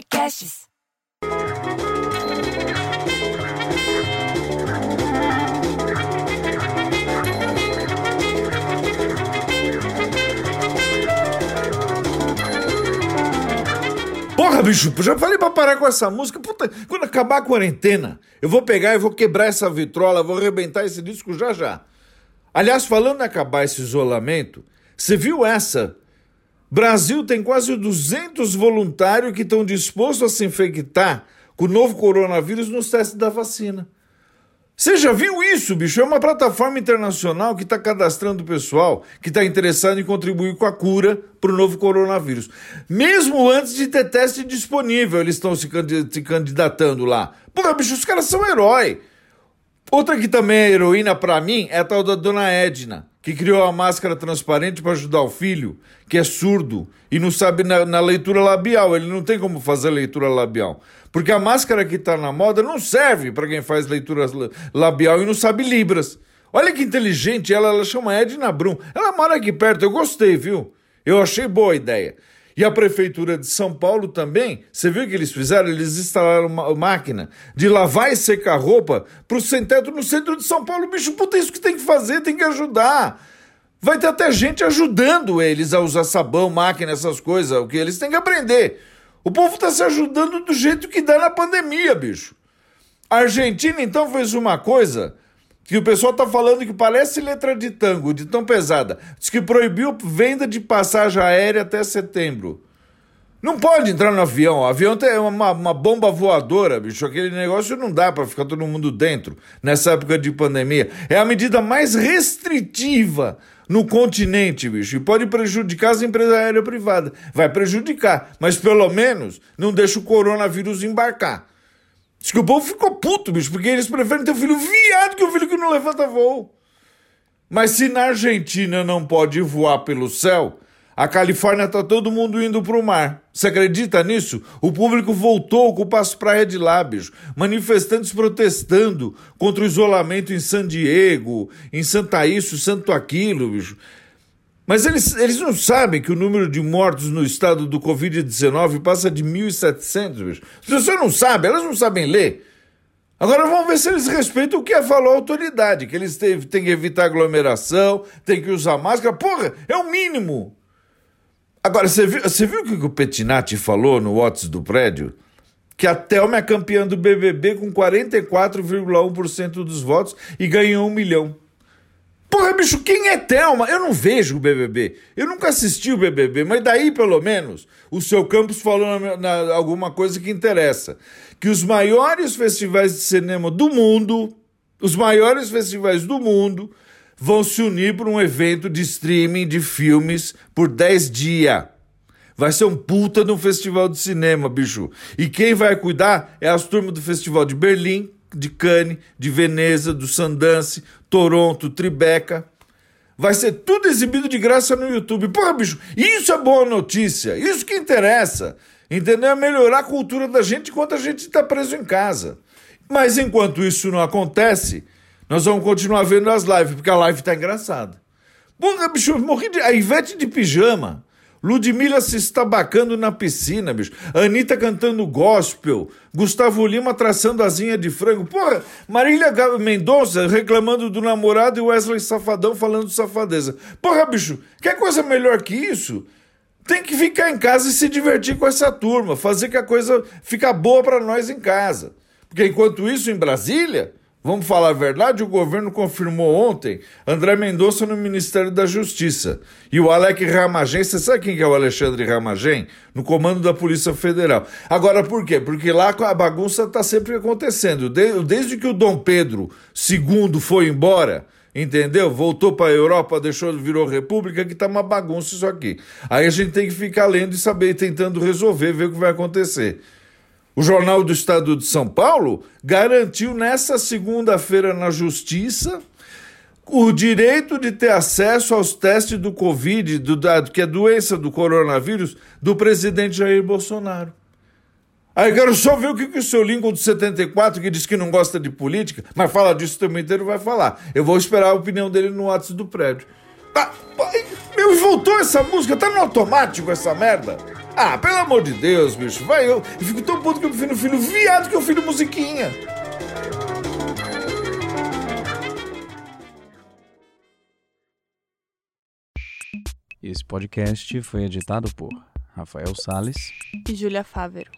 Podcasts. Porra, bicho, já falei pra parar com essa música. Puta, quando acabar a quarentena, eu vou pegar e vou quebrar essa vitrola, vou arrebentar esse disco já já. Aliás, falando em acabar esse isolamento, você viu essa? Brasil tem quase 200 voluntários que estão dispostos a se infectar com o novo coronavírus nos testes da vacina. Você já viu isso, bicho? É uma plataforma internacional que está cadastrando o pessoal que está interessado em contribuir com a cura para o novo coronavírus. Mesmo antes de ter teste disponível, eles estão se, candidatando lá. Porra, bicho, os caras são herói. Outra que também é heroína para mim é a tal da Dona Edna, que criou a máscara transparente para ajudar o filho, que é surdo e não sabe na, na, leitura labial. Ele não tem como fazer leitura labial. Porque a máscara que está na moda não serve para quem faz leitura labial e não sabe Libras. Olha que inteligente ela, ela chama Edna Brum. Ela mora aqui perto, eu gostei, viu? Eu achei boa a ideia. E a Prefeitura de São Paulo também, você viu o que eles fizeram? Eles instalaram uma máquina de lavar e secar roupa para o sem-teto no centro de São Paulo. Bicho, puta, isso que tem que fazer, tem que ajudar. Vai ter até gente ajudando eles a usar sabão, máquina, essas coisas, o que eles têm que aprender. O povo está se ajudando do jeito que dá na pandemia, bicho. A Argentina então fez uma coisa que o pessoal tá falando que parece letra de tango, de tão pesada. Diz que proibiu venda de passagem aérea até setembro. Não pode entrar no avião. O avião tem uma, uma bomba voadora, bicho. Aquele negócio não dá para ficar todo mundo dentro nessa época de pandemia. É a medida mais restritiva no continente, bicho. E pode prejudicar as empresas aéreas privadas. Vai prejudicar, mas pelo menos não deixa o coronavírus embarcar. Diz o povo ficou puto, bicho, porque eles preferem ter um filho viado que um filho que não levanta voo. Mas se na Argentina não pode voar pelo céu, a Califórnia tá todo mundo indo pro mar. Você acredita nisso? O público voltou com as praias de lá, bicho. Manifestantes protestando contra o isolamento em San Diego, em Santa Isso, Santo Aquilo, bicho. Mas eles, eles não sabem que o número de mortos no estado do Covid-19 passa de 1.700, bicho. As não sabem, elas não sabem ler. Agora vamos ver se eles respeitam o que falou a autoridade, que eles têm, têm que evitar aglomeração, têm que usar máscara. Porra, é o mínimo. Agora, você viu, você viu o que o Petinati falou no WhatsApp do prédio? Que a Thelma é campeã do BBB com 44,1% dos votos e ganhou um milhão. Porra, bicho, quem é Thelma? Eu não vejo o BBB. Eu nunca assisti o BBB, mas daí, pelo menos, o seu campus falou na, na, alguma coisa que interessa. Que os maiores festivais de cinema do mundo, os maiores festivais do mundo, vão se unir para um evento de streaming de filmes por 10 dias. Vai ser um puta de um festival de cinema, bicho. E quem vai cuidar é as turmas do Festival de Berlim, de Cannes, de Veneza, do Sundance, Toronto, Tribeca. Vai ser tudo exibido de graça no YouTube. Porra, bicho, isso é boa notícia. Isso que interessa. Entendeu? É melhorar a cultura da gente enquanto a gente está preso em casa. Mas enquanto isso não acontece, nós vamos continuar vendo as lives, porque a live tá engraçada. Porra, bicho, morri de. A Ivete de pijama. Ludmilla se estabacando na piscina, bicho. Anitta cantando gospel. Gustavo Lima traçando asinha de frango. Porra, Marília Mendonça reclamando do namorado e Wesley Safadão falando safadeza. Porra, bicho, quer coisa melhor que isso? Tem que ficar em casa e se divertir com essa turma, fazer que a coisa fica boa para nós em casa. Porque enquanto isso, em Brasília, Vamos falar a verdade? O governo confirmou ontem André Mendonça no Ministério da Justiça. E o Alec Ramagem, você sabe quem é o Alexandre Ramagem? No comando da Polícia Federal. Agora, por quê? Porque lá a bagunça está sempre acontecendo. Desde que o Dom Pedro II foi embora, entendeu? Voltou para a Europa, deixou, virou república, que tá uma bagunça isso aqui. Aí a gente tem que ficar lendo e saber, tentando resolver, ver o que vai acontecer. O Jornal do Estado de São Paulo garantiu nessa segunda-feira na Justiça o direito de ter acesso aos testes do Covid, do, da, que é doença do coronavírus, do presidente Jair Bolsonaro. Aí quero só ver o que, que o seu Lincoln de 74, que diz que não gosta de política, mas fala disso o tempo inteiro, vai falar. Eu vou esperar a opinião dele no WhatsApp do prédio. Ah, meu, voltou essa música, tá no automático essa merda. Ah, pelo amor de Deus, bicho, vai, eu, eu fico tão puto que eu prefiro filho viado que eu filho musiquinha. Esse podcast foi editado por Rafael Sales e Júlia Fávero.